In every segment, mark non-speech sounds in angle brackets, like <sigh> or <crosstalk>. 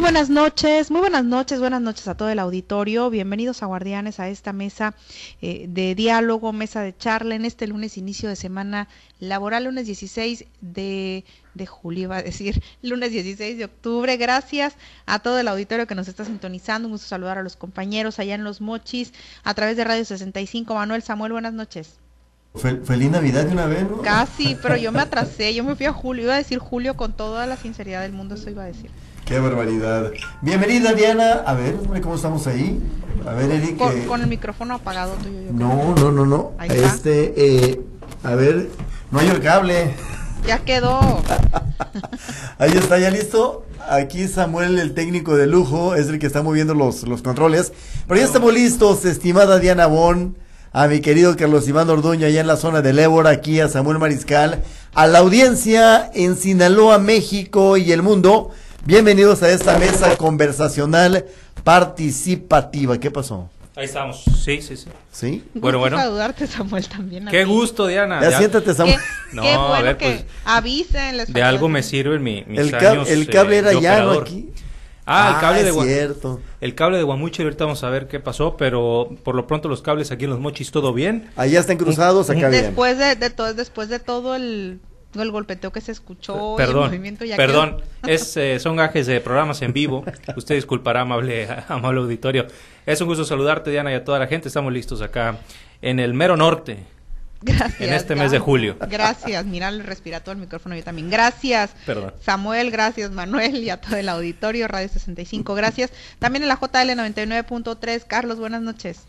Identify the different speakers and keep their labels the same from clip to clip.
Speaker 1: Muy buenas noches, muy buenas noches, buenas noches a todo el auditorio. Bienvenidos a Guardianes a esta mesa eh, de diálogo, mesa de charla en este lunes, inicio de semana laboral, lunes 16 de, de julio, iba a decir, <laughs> lunes 16 de octubre. Gracias a todo el auditorio que nos está sintonizando. Un gusto saludar a los compañeros allá en Los Mochis a través de Radio 65. Manuel Samuel, buenas noches.
Speaker 2: feliz Navidad de una vez, ¿no?
Speaker 1: Casi, pero yo me <laughs> atrasé, yo me fui a julio, iba a decir julio con toda la sinceridad del mundo, eso iba a decir.
Speaker 2: Qué barbaridad. Bienvenida Diana. A ver, ¿cómo estamos ahí? A ver, Eric.
Speaker 1: Con, eh, con el micrófono apagado tuyo. Yo
Speaker 2: no, no, no, no.
Speaker 1: Ahí está.
Speaker 2: Este, eh, a ver, no hay el cable.
Speaker 1: Ya quedó. <laughs>
Speaker 2: ahí está, ya listo. Aquí Samuel, el técnico de lujo, es el que está moviendo los, los controles. Pero ya estamos listos, estimada Diana Bon, a mi querido Carlos Iván Orduño, allá en la zona de Ébora, aquí a Samuel Mariscal, a la audiencia en Sinaloa, México y el mundo. Bienvenidos a esta mesa conversacional participativa. ¿Qué pasó?
Speaker 3: Ahí estamos. Sí, sí, sí.
Speaker 2: ¿Sí?
Speaker 1: Bueno, bueno. saludarte, Samuel, también.
Speaker 3: Qué gusto, Diana.
Speaker 2: Ya, siéntate, Samuel.
Speaker 1: Qué, no, qué bueno a ver, que pues, avisen. Les
Speaker 3: de algo me sirven mi, mis
Speaker 2: el
Speaker 3: años,
Speaker 2: El cable
Speaker 3: eh,
Speaker 2: era llano aquí.
Speaker 3: Ah, el cable
Speaker 2: ah,
Speaker 3: de
Speaker 2: es cierto.
Speaker 3: El cable de Guamuchi, ahorita vamos a ver qué pasó, pero por lo pronto los cables aquí en los mochis todo bien.
Speaker 2: Allá están cruzados, acá bien.
Speaker 1: Después de, de todo, después de todo el el golpeteo que se escuchó
Speaker 3: perdón,
Speaker 1: y el movimiento ya
Speaker 3: perdón es eh, son gajes de programas en vivo usted disculpará amable <laughs> amable auditorio es un gusto saludarte Diana y a toda la gente estamos listos acá en el mero norte
Speaker 1: Gracias.
Speaker 3: En este mes de julio.
Speaker 1: Gracias. Mira, le respira todo el micrófono yo también. Gracias.
Speaker 3: Perdón.
Speaker 1: Samuel, gracias Manuel y a todo el auditorio, Radio 65. Gracias. También en la JL 99.3. Carlos, buenas noches.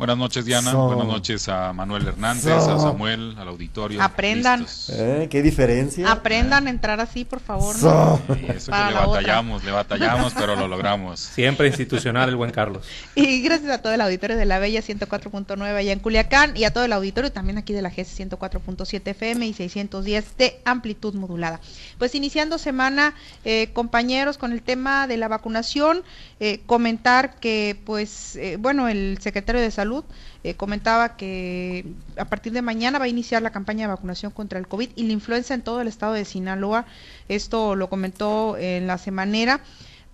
Speaker 4: Buenas noches, Diana.
Speaker 2: So.
Speaker 4: Buenas noches a Manuel Hernández,
Speaker 2: So.
Speaker 4: a Samuel, al auditorio.
Speaker 1: Aprendan.
Speaker 2: ¿Eh? ¿Qué diferencia?
Speaker 1: Aprendan a entrar así, por favor. ¿no?
Speaker 2: So.
Speaker 4: Sí, eso
Speaker 1: Para
Speaker 4: que le
Speaker 1: otra.
Speaker 4: batallamos, le batallamos, pero lo logramos. <laughs>
Speaker 3: siempre institucional el buen Carlos
Speaker 1: Y gracias a todo el auditorio de la Bella 104.9 allá en Culiacán y a todo el auditorio también aquí de la GES 104.7 FM y 610 de amplitud modulada. Pues iniciando semana, eh, compañeros, con el tema de la vacunación, eh, comentar que, pues, eh, bueno, el secretario de Salud eh, comentaba que a partir de mañana va a iniciar la campaña de vacunación contra el COVID y la influenza en todo el estado de Sinaloa. Esto lo comentó en la semanera.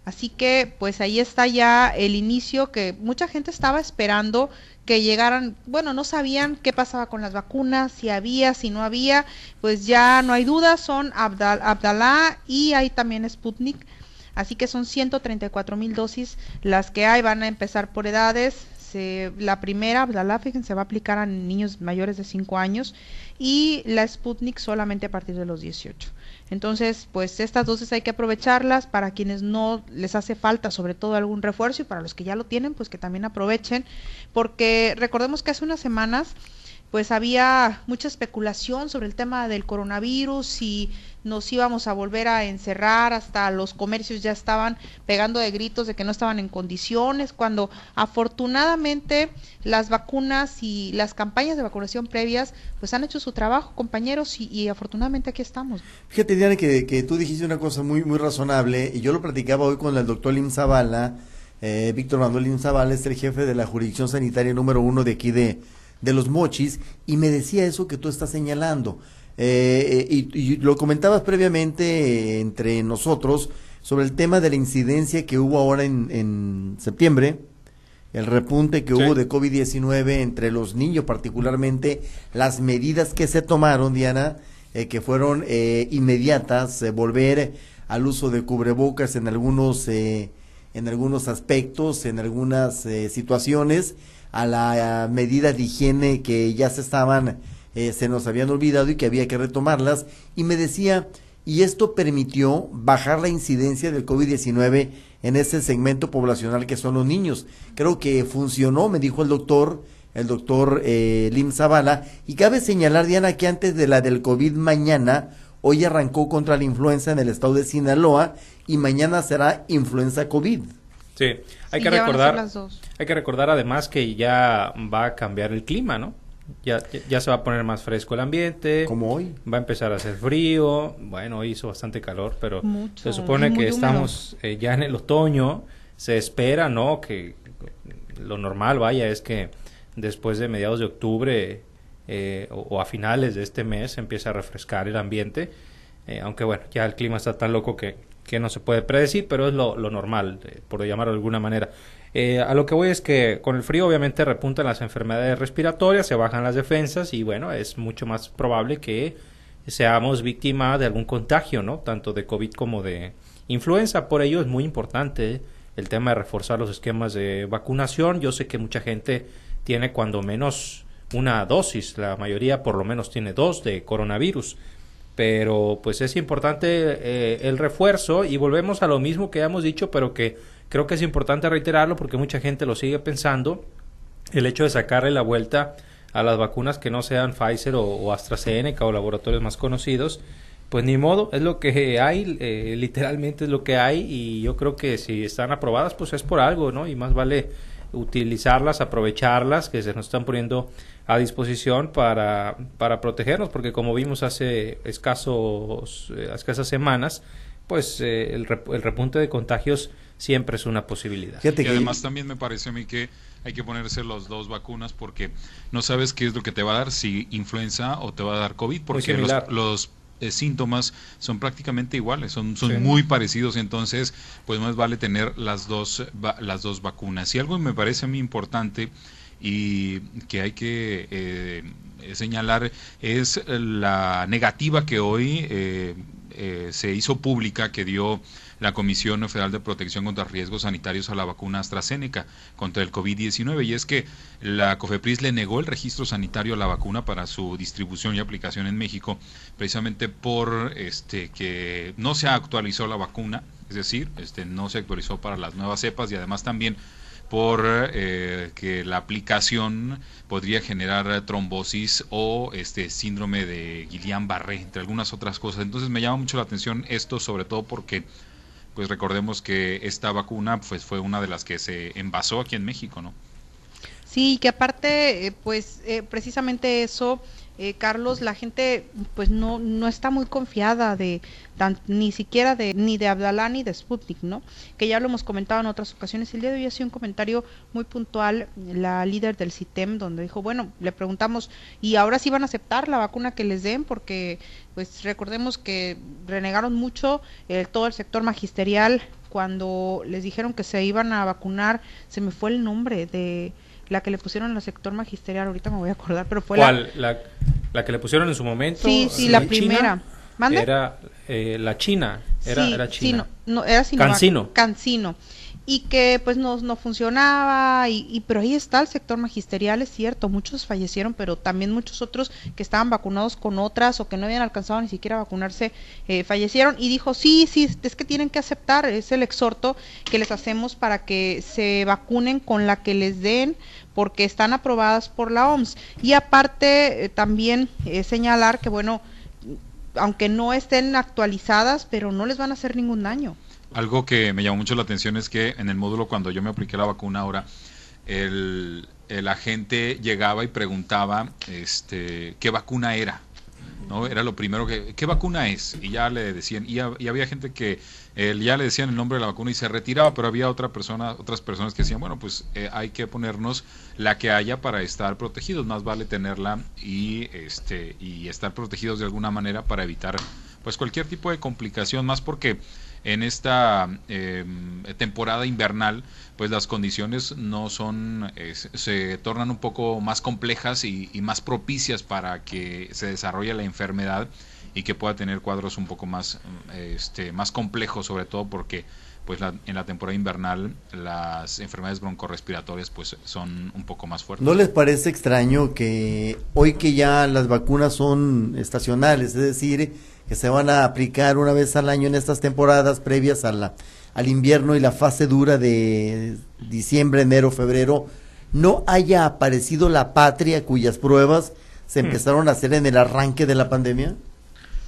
Speaker 1: Así que pues ahí está ya el inicio que mucha gente estaba esperando que llegaran, bueno, no sabían qué pasaba con las vacunas, si había, si no había, pues ya no hay duda, son Abdal Abdalá y hay también Sputnik. Así que son 134 mil dosis las que hay, van a empezar por edades. Se, la primera, Abdalá, fíjense, va a aplicar a niños mayores de 5 años y la Sputnik solamente a partir de los 18. Entonces, pues estas dosis hay que aprovecharlas para quienes no les hace falta, sobre todo algún refuerzo, y para los que ya lo tienen, pues que también aprovechen, porque recordemos que hace unas semanas pues había mucha especulación sobre el tema del coronavirus si nos íbamos a volver a encerrar, hasta los comercios ya estaban pegando de gritos de que no estaban en condiciones, cuando afortunadamente las vacunas y las campañas de vacunación previas pues han hecho su trabajo, compañeros, y, y afortunadamente aquí estamos.
Speaker 2: Fíjate, Diana, que, que tú dijiste una cosa muy, muy razonable, y yo lo platicaba hoy con el doctor Lim Zavala, eh, Víctor Manuel Lim Zavala, es el jefe de la jurisdicción sanitaria número uno de aquí de, de Los Mochis, y me decía eso que tú estás señalando. Eh, y, y lo comentabas previamente eh, entre nosotros sobre el tema de la incidencia que hubo ahora en, en septiembre, el repunte que
Speaker 4: Sí.
Speaker 2: hubo de COVID-19 entre los niños, particularmente las medidas que se tomaron, Diana, eh, que fueron eh, inmediatas, eh, volver al uso de cubrebocas en algunos, eh, en algunos aspectos, en algunas eh, situaciones, a la eh, medida de higiene que ya se estaban, eh, se nos habían olvidado y que había que retomarlas. Y me decía, y esto permitió bajar la incidencia del COVID-19 en ese segmento poblacional que son los niños. Creo que funcionó, me dijo el doctor, el doctor eh, Lim Zavala, y cabe señalar, Diana, que antes de la del COVID mañana, hoy arrancó contra la influenza en el estado de Sinaloa y mañana será influenza COVID.
Speaker 3: sí hay
Speaker 1: Sí,
Speaker 3: que recordar
Speaker 1: las dos.
Speaker 3: hay que recordar además que ya va a cambiar el clima no ya, ya, ya se va a poner más fresco el ambiente
Speaker 2: Como hoy.
Speaker 3: Va a empezar a hacer frío, bueno, hoy hizo bastante calor, pero
Speaker 1: Mucho,
Speaker 3: se supone que estamos eh, ya en el otoño, se espera, ¿no? Que lo normal, vaya, es que después de mediados de octubre eh, o, a finales de este mes empiece a refrescar el ambiente, eh, aunque bueno, ya el clima está tan loco que que no se puede predecir, pero es lo, lo normal, eh, por llamarlo de alguna manera. Eh, a lo que voy es que con el frío obviamente repuntan las enfermedades respiratorias, se bajan las defensas y bueno, es mucho más probable que seamos víctimas de algún contagio, ¿no? Tanto de COVID como de influenza. Por ello es muy importante el tema de reforzar los esquemas de vacunación. Yo sé que mucha gente tiene cuando menos una dosis, la mayoría por lo menos tiene dos de coronavirus. Pero pues es importante eh, el refuerzo. Y volvemos a lo mismo que hemos dicho, pero que creo que es importante reiterarlo porque mucha gente lo sigue pensando, el hecho de sacarle la vuelta a las vacunas que no sean Pfizer o, AstraZeneca o laboratorios más conocidos, pues ni modo, es lo que hay, eh, literalmente es lo que hay. Y yo creo que si están aprobadas pues es por algo, ¿no? Y más vale utilizarlas, aprovecharlas, que se nos están poniendo a disposición para, para protegernos, porque como vimos hace escasos, eh, escasas semanas, pues eh, el, el, repunte de contagios siempre es una posibilidad.
Speaker 4: y además también me parece a mí que hay que ponerse las dos vacunas porque no sabes qué es lo que te va a dar, si influenza o te va a dar COVID, porque los, los eh, síntomas son prácticamente iguales, son, son muy parecidos, entonces pues más vale tener las dos, las dos vacunas. Y algo me parece a mí importante y que hay que eh, señalar es la negativa que hoy eh, eh, se hizo pública que dio la Comisión Federal de Protección contra Riesgos Sanitarios a la vacuna AstraZeneca contra el COVID-19 y es que la COFEPRIS le negó el registro sanitario a la vacuna para su distribución y aplicación en México precisamente por este que no se actualizó la vacuna, es decir, este no se actualizó para las nuevas cepas y además también por eh, que la aplicación podría generar trombosis o este síndrome de Guillain-Barré, entre algunas otras cosas. Entonces me llama mucho la atención esto, sobre todo porque pues recordemos que esta vacuna pues fue una de las que se envasó aquí en México, ¿no?
Speaker 1: Sí, que aparte, eh, pues eh, precisamente eso eh, Carlos, la gente pues no, no está muy confiada de ni siquiera de ni de Abdalá ni de Sputnik, ¿no? Que ya lo hemos comentado en otras ocasiones. El día de hoy ha sido un comentario muy puntual la líder del CITEM donde dijo, bueno, le preguntamos y ahora sí van a aceptar la vacuna que les den porque pues recordemos que renegaron mucho todo el sector magisterial cuando les dijeron que se iban a vacunar, se me fue el nombre de la que le pusieron al sector magisterial, ahorita me voy a acordar, pero fue
Speaker 3: ¿Cuál? La... la... que le pusieron en su momento.
Speaker 1: Sí, sí, la primera.
Speaker 3: Era eh, la China, era, era China.
Speaker 1: No, era Cancino. Cancino y que pues no, no funcionaba y, pero ahí está el sector magisterial es cierto muchos fallecieron pero también muchos otros que estaban vacunados con otras o que no habían alcanzado ni siquiera vacunarse eh, fallecieron. Y dijo sí sí es que tienen que aceptar es el exhorto que les hacemos para que se vacunen con la que les den porque están aprobadas por la OMS y aparte eh, también eh, señalar que bueno aunque no estén actualizadas pero no les van a hacer ningún daño
Speaker 4: algo que me llamó mucho la atención es que en el módulo cuando yo me apliqué la vacuna ahora, el, el agente llegaba y preguntaba este, qué vacuna era. ¿no? Era lo primero que, ¿qué vacuna es? Y ya le decían, y, había gente que ya le decían el nombre de la vacuna y se retiraba, pero había otra persona, otras personas que decían, bueno, pues eh, hay que ponernos la que haya para estar protegidos, más vale tenerla y, este, y estar protegidos de alguna manera para evitar pues cualquier tipo de complicación, más porque en esta em, temporada invernal, pues las condiciones no son, se tornan un poco más complejas y, más propicias para que se desarrolle la enfermedad y que pueda tener cuadros un poco más, este, más complejos, sobre todo porque pues en la temporada invernal las enfermedades broncorespiratorias pues son un poco más fuertes.
Speaker 2: ¿No les parece extraño que hoy que ya las vacunas son estacionales, es decir, que se van a aplicar una vez al año en estas temporadas previas a la, al invierno y la fase dura de diciembre, enero, febrero, no haya aparecido la patria cuyas pruebas se hmm. empezaron a hacer en el arranque de la pandemia?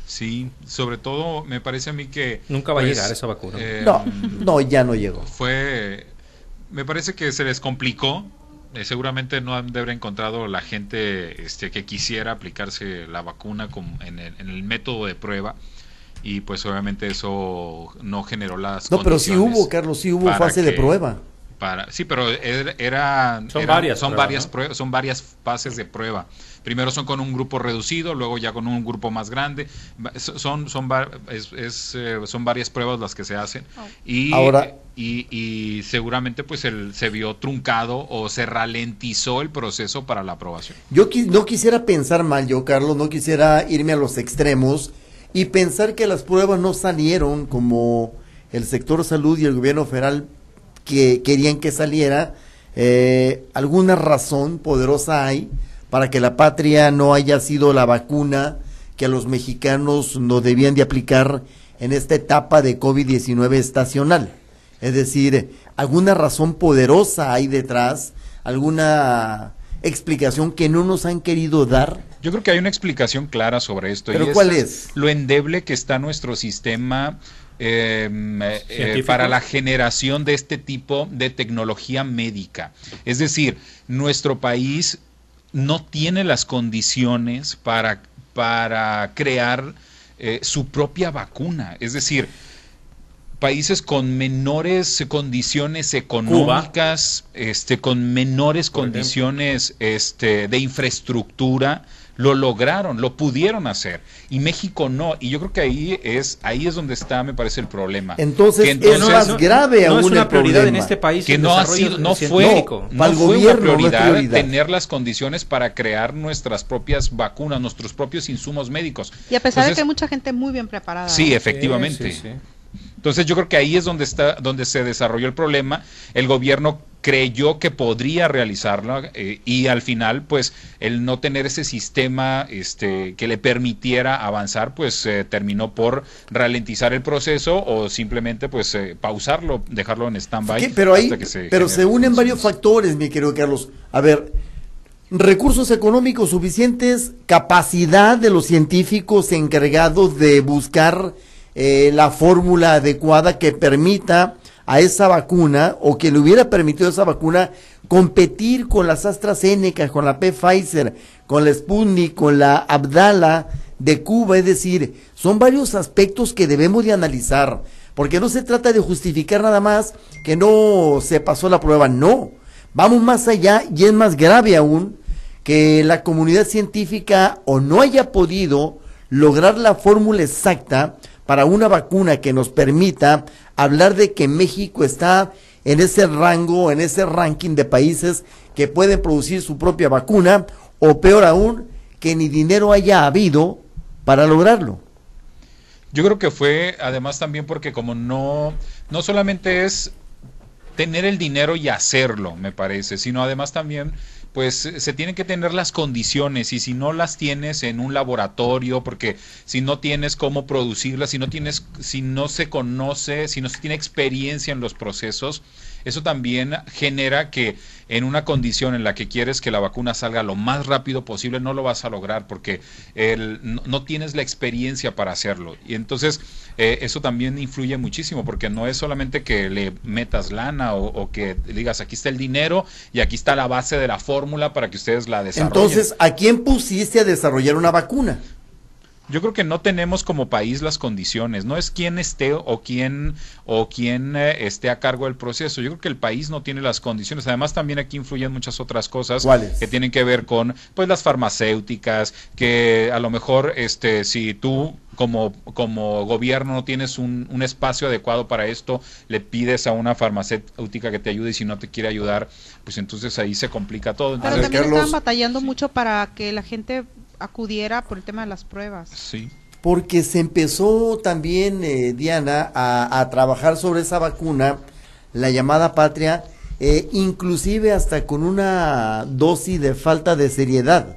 Speaker 4: Sí, sobre todo me parece a mí que...
Speaker 3: Nunca va a pues, llegar esa vacuna.
Speaker 2: Eh, no, no, ya no llegó.
Speaker 4: Fue... Me parece que se les complicó eh, seguramente no han de haber encontrado la gente este, que quisiera aplicarse la vacuna en, el, método de prueba y pues obviamente eso no generó las
Speaker 2: no pero sí hubo Carlos sí hubo fase de prueba
Speaker 4: para sí, pero era,
Speaker 3: son varias
Speaker 4: son varias pruebas, son varias fases de prueba. Primero son con un grupo reducido, luego ya con un grupo más grande. Son son es, eh, son varias pruebas las que se hacen oh. y Ahora, y, seguramente pues el, se vio truncado o se ralentizó el proceso para la aprobación.
Speaker 2: Yo no quisiera pensar mal, yo Carlos, no quisiera irme a los extremos y pensar que las pruebas no salieron como el sector salud y el gobierno federal que querían que saliera. Eh, alguna razón poderosa hay para que la patria no haya sido la vacuna que a los mexicanos no debían de aplicar en esta etapa de COVID-19 estacional. Es decir, alguna razón poderosa hay detrás, alguna explicación que no nos han querido dar.
Speaker 4: Yo creo que hay una explicación clara sobre esto.
Speaker 2: ¿Pero cuál es?
Speaker 4: Lo endeble que está nuestro sistema em, eh, para la generación de este tipo de tecnología médica. Es decir, nuestro país no tiene las condiciones para, para crear eh, su propia vacuna. Es decir, países con menores condiciones económicas, este, con menores condiciones este, de infraestructura, lo lograron, lo pudieron hacer y México no y yo creo que ahí es ahí es donde está me parece el problema.
Speaker 2: Entonces, es más grave
Speaker 3: no,
Speaker 2: aún
Speaker 3: es una prioridad en este país
Speaker 4: que no ha sido no fue no, fue una prioridad, tener las condiciones para crear nuestras propias vacunas, nuestros propios insumos médicos.
Speaker 1: Y a pesar de que hay mucha gente muy bien preparada.
Speaker 4: Sí, efectivamente. Entonces yo creo que ahí es donde está, donde se desarrolló el problema. El gobierno creyó que podría realizarlo eh, y al final, pues, el no tener ese sistema este, que le permitiera avanzar, pues, eh, terminó por ralentizar el proceso o simplemente, pues, eh, pausarlo, dejarlo en stand-by.
Speaker 2: Pero ahí, se pero se unen varios factores, mi querido Carlos. A ver, recursos económicos suficientes, capacidad de los científicos encargados de buscar eh, la fórmula adecuada que permita a esa vacuna o que le hubiera permitido a esa vacuna competir con las AstraZeneca, con la Pfizer, con la Sputnik, con la Abdala de Cuba, es decir, son varios aspectos que debemos de analizar, porque no se trata de justificar nada más que no se pasó la prueba, no, vamos más allá y es más grave aún que la comunidad científica o no haya podido lograr la fórmula exacta para una vacuna que nos permita hablar de que México está en ese rango, en ese ranking de países que pueden producir su propia vacuna, o peor aún, que ni dinero haya habido para lograrlo.
Speaker 4: Yo creo que fue además también porque como no, no solamente es tener el dinero y hacerlo, me parece, sino además también pues se tienen que tener las condiciones y si no las tienes en un laboratorio, porque si no tienes cómo producirlas, si no tienes, si no se conoce, si no se tiene experiencia en los procesos, eso también genera que en una condición en la que quieres que la vacuna salga lo más rápido posible, no lo vas a lograr porque el, no, tienes la experiencia para hacerlo. Y entonces eh, eso también influye muchísimo porque no es solamente que le metas lana o, o, que digas aquí está el dinero y aquí está la base de la fórmula para que ustedes la desarrollen.
Speaker 2: Entonces, ¿a quién pusiste a desarrollar una vacuna?
Speaker 4: Yo creo que no tenemos como país las condiciones, no es quién esté o quién o quién eh, esté a cargo del proceso. Yo creo que el país no tiene las condiciones. Además también aquí influyen muchas otras cosas que tienen que ver con pues las farmacéuticas, que a lo mejor este si tú como, como gobierno no tienes un, un, espacio adecuado para esto, le pides a una farmacéutica que te ayude y si no te quiere ayudar, pues entonces ahí se complica todo.
Speaker 1: Pero también están batallando mucho para que la gente acudiera por el tema de las pruebas.
Speaker 4: Sí.
Speaker 2: Porque se empezó también, eh, Diana, a, trabajar sobre esa vacuna, la llamada patria, eh, inclusive hasta con una dosis de falta de seriedad.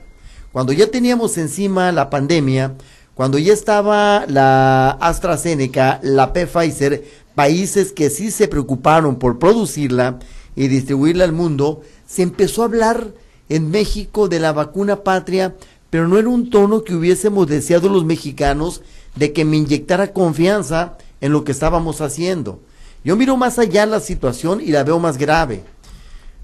Speaker 2: Cuando ya teníamos encima la pandemia, cuando ya estaba la AstraZeneca, la Pfizer, países que sí se preocuparon por producirla y distribuirla al mundo, se empezó a hablar en México de la vacuna patria pero no era un tono que hubiésemos deseado los mexicanos de que me inyectara confianza en lo que estábamos haciendo. Yo miro más allá la situación y la veo más grave.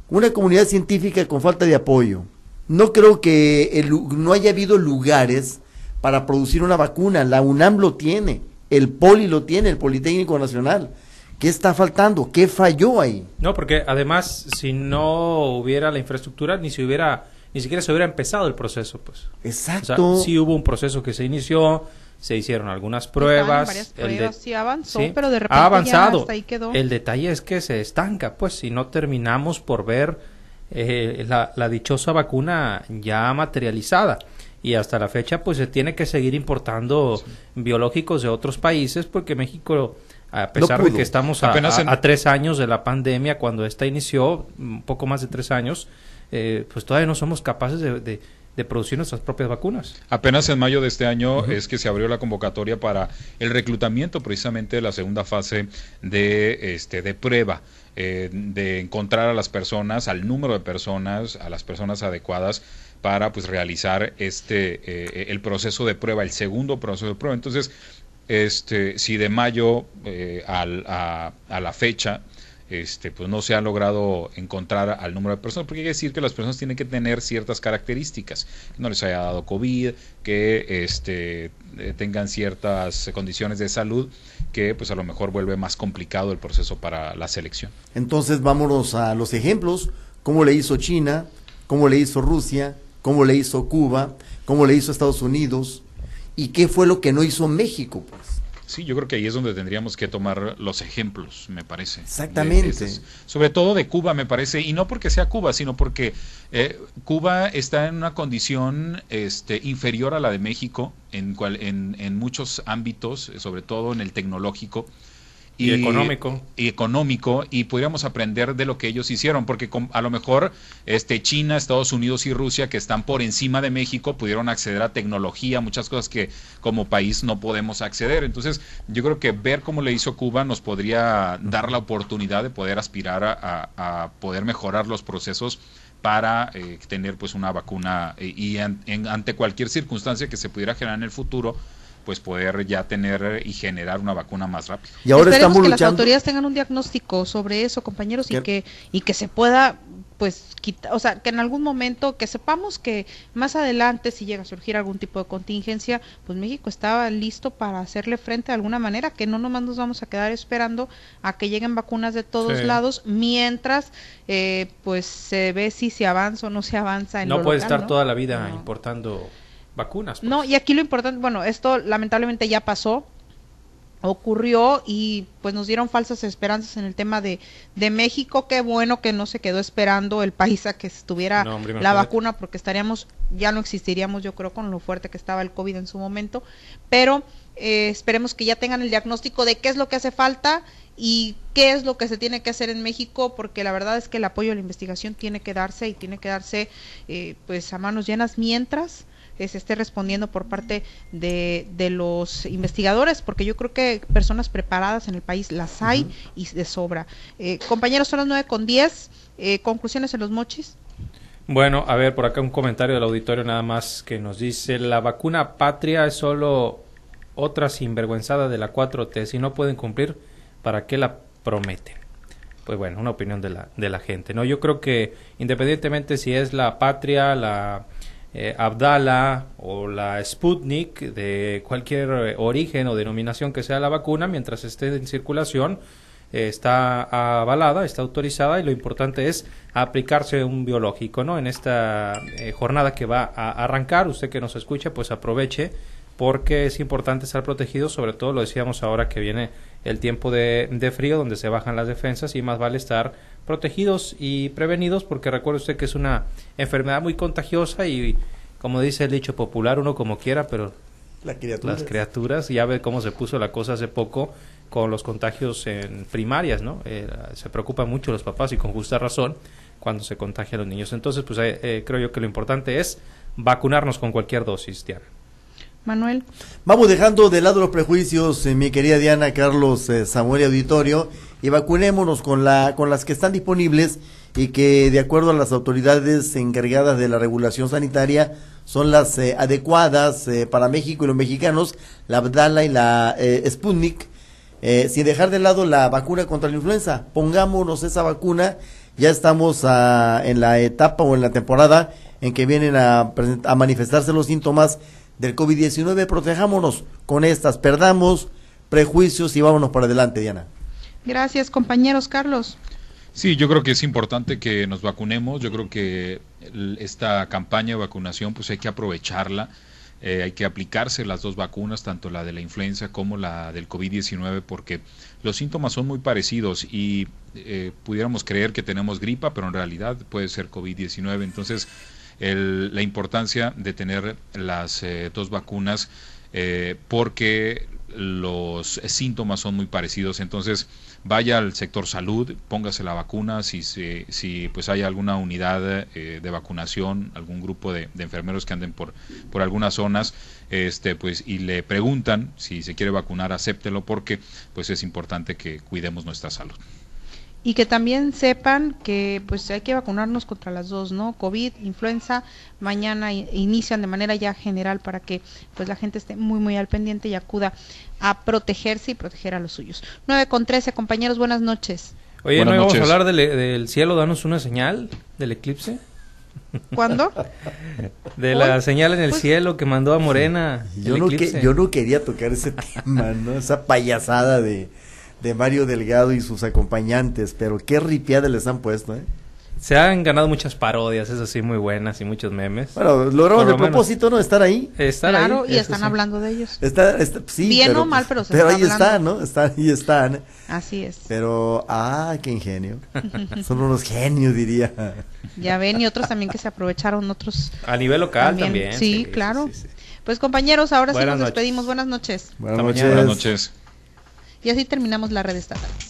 Speaker 2: Una comunidad científica con falta de apoyo. No creo que no haya habido lugares para producir una vacuna. La UNAM lo tiene, el POLI lo tiene, el Politécnico Nacional. ¿Qué está faltando? ¿Qué falló ahí?
Speaker 3: No, porque además, si no hubiera la infraestructura, ni si hubiera, ni siquiera se hubiera empezado el proceso, pues.
Speaker 2: Exacto.
Speaker 3: O sí hubo un proceso que se inició, se hicieron algunas pruebas.
Speaker 1: el sí avanzó, pero de repente
Speaker 3: ha avanzado.
Speaker 1: ahí quedó.
Speaker 3: El detalle es que se estanca, pues, si no terminamos por ver eh, la, la dichosa vacuna ya materializada y hasta la fecha pues se tiene que seguir importando biológicos de otros países porque México a pesar de que estamos a, tres años de la pandemia, cuando esta inició, un poco más de tres años, eh, pues todavía no somos capaces de, producir nuestras propias vacunas.
Speaker 4: Apenas en mayo de este año es que se abrió la convocatoria para el reclutamiento precisamente de la segunda fase de, este, de prueba. Eh, de encontrar a las personas, al número de personas, a las personas adecuadas para pues realizar este eh, el proceso de prueba, el segundo proceso de prueba. Entonces, este, si de mayo eh, a, la fecha este, pues no se ha logrado encontrar al número de personas, porque que decir que las personas tienen que tener ciertas características, que no les haya dado COVID, que este, eh, tengan ciertas condiciones de salud, que pues a lo mejor vuelve más complicado el proceso para la selección.
Speaker 2: Entonces vámonos a los ejemplos, cómo le hizo China, cómo le hizo Rusia, cómo le hizo Cuba, cómo le hizo Estados Unidos, ¿Y qué fue lo que no hizo México? Pues?
Speaker 4: Sí, yo creo que ahí es donde tendríamos que tomar los ejemplos, me parece.
Speaker 2: Exactamente.
Speaker 4: sobre todo de Cuba, me parece, y no porque sea Cuba, sino porque eh, Cuba está en una condición este, inferior a la de México en, cual, en, en muchos ámbitos, sobre todo en el tecnológico
Speaker 3: y, económico.
Speaker 4: y económico y podríamos aprender de lo que ellos hicieron porque a lo mejor este China Estados Unidos y Rusia que están por encima de México pudieron acceder a tecnología muchas cosas que como país no podemos acceder. Entonces yo creo que ver cómo le hizo Cuba nos podría dar la oportunidad de poder aspirar a, poder mejorar los procesos para eh, tener pues una vacuna eh, y ante cualquier circunstancia que se pudiera generar en el futuro pues poder ya tener y generar una vacuna más rápido.
Speaker 1: Y ahora Esperemos que las autoridades tengan un diagnóstico sobre eso, compañeros, y que y que se pueda pues quitar, o sea, que en algún momento que sepamos que más adelante si llega a surgir algún tipo de contingencia, pues México estaba listo para hacerle frente de alguna manera, que no nomás nos vamos a quedar esperando a que lleguen vacunas de todos lados, mientras eh, pues se ve si se avanza o no se avanza en
Speaker 3: No puede estar toda la vida importando vacunas.
Speaker 1: No, pues. y aquí lo importante, bueno, esto lamentablemente ya pasó, ocurrió y pues nos dieron falsas esperanzas en el tema de, de México. Qué bueno que no se quedó esperando el país a que estuviera la vacuna porque estaríamos, ya no existiríamos yo creo con lo fuerte que estaba el COVID en su momento, pero eh, esperemos que ya tengan el diagnóstico de qué es lo que hace falta y qué es lo que se tiene que hacer en México porque la verdad es que el apoyo a la investigación tiene que darse y tiene que darse eh, pues a manos llenas mientras se esté respondiendo por parte de, de, los investigadores, porque yo creo que personas preparadas en el país las hay y de sobra. Eh, compañeros, son las nueve con diez. Eh, ¿Conclusiones en los mochis?
Speaker 3: Bueno, a ver, por acá un comentario del auditorio nada más que nos dice, la vacuna patria es solo otra sinvergüenzada de la 4T. Si no pueden cumplir, ¿para qué la prometen? Pues bueno, una opinión de la, de la gente. No, yo creo que independientemente si es la patria, la eh, Abdala o la Sputnik de cualquier eh, origen o denominación que sea la vacuna, mientras esté en circulación, eh, está avalada, está autorizada y lo importante es aplicarse un biológico, ¿no? En esta jornada que va a arrancar, usted que nos escucha, pues aproveche porque es importante estar protegido, sobre todo lo decíamos ahora que viene el tiempo de, de frío donde se bajan las defensas y más vale estar protegidos y prevenidos porque recuerde usted que es una enfermedad muy contagiosa y como dice el dicho popular uno como quiera pero las criaturas ya ve cómo se puso la cosa hace poco con los contagios en primarias no eh, se preocupan mucho los papás y con justa razón cuando se contagian los niños. Entonces pues eh, eh, creo yo que lo importante es vacunarnos con cualquier dosis Diana
Speaker 1: Manuel
Speaker 2: vamos dejando de lado los prejuicios mi querida Diana Carlos Samuel Auditorio y vacunémonos con, la, con las que están disponibles y que de acuerdo a las autoridades encargadas de la regulación sanitaria son las eh, adecuadas eh, para México y los mexicanos, la Abdala y la eh, Sputnik, sin dejar de lado la vacuna contra la influenza. Pongámonos esa vacuna, ya estamos a, en la etapa o en la temporada en que vienen a, a manifestarse los síntomas del COVID-19, protejámonos con estas, perdamos prejuicios y vámonos para adelante, Diana.
Speaker 1: Gracias, compañeros. Carlos.
Speaker 4: Sí, yo creo que es importante que nos vacunemos. Yo creo que esta campaña de vacunación, pues hay que aprovecharla. Eh, hay que aplicarse las dos vacunas, tanto la de la influenza como la del COVID-19, porque los síntomas son muy parecidos y eh, pudiéramos creer que tenemos gripa, pero en realidad puede ser COVID-19. Entonces, la importancia de tener las eh, dos vacunas, porque los síntomas son muy parecidos. Entonces, vaya al sector salud, póngase la vacuna, si, si pues hay alguna unidad eh, de vacunación, algún grupo de, enfermeros que anden por, por algunas zonas, este, pues, y le preguntan si se quiere vacunar, acéptelo porque pues es importante que cuidemos nuestra salud
Speaker 1: y que también sepan que pues hay que vacunarnos contra las dos, ¿no? COVID, influenza, mañana inician de manera ya general para que pues la gente esté muy muy al pendiente y acuda a protegerse y proteger a los suyos. 9 con 13, compañeros, buenas noches.
Speaker 3: Oye, ¿no íbamos a hablar del, cielo? Danos una señal del eclipse.
Speaker 1: ¿Cuándo? <laughs>
Speaker 3: De la señal en el pues cielo que mandó a Morena.
Speaker 2: Yo, no yo no quería tocar ese <laughs> tema, ¿no? Esa payasada de de Mario Delgado y sus acompañantes, pero qué ripiada les han puesto, ¿eh?
Speaker 3: Se han ganado muchas parodias, eso sí, muy buenas y muchos memes.
Speaker 2: Bueno, lograron el propósito, ¿no? Estar ahí.
Speaker 1: Estar claro, y están hablando de ellos.
Speaker 2: Está, sí,
Speaker 1: Bien o mal, pero
Speaker 2: se Pero ahí están, ¿no? Están, ahí están.
Speaker 1: Así es.
Speaker 2: Pero, ah, qué ingenio. Son unos genios, diría.
Speaker 1: Ya ven, y otros también que se aprovecharon, otros.
Speaker 3: A nivel local también.
Speaker 1: sí, claro. pues compañeros, ahora sí nos despedimos. Buenas noches.
Speaker 2: Buenas noches.
Speaker 4: Buenas noches.
Speaker 1: Y así terminamos la red estatal.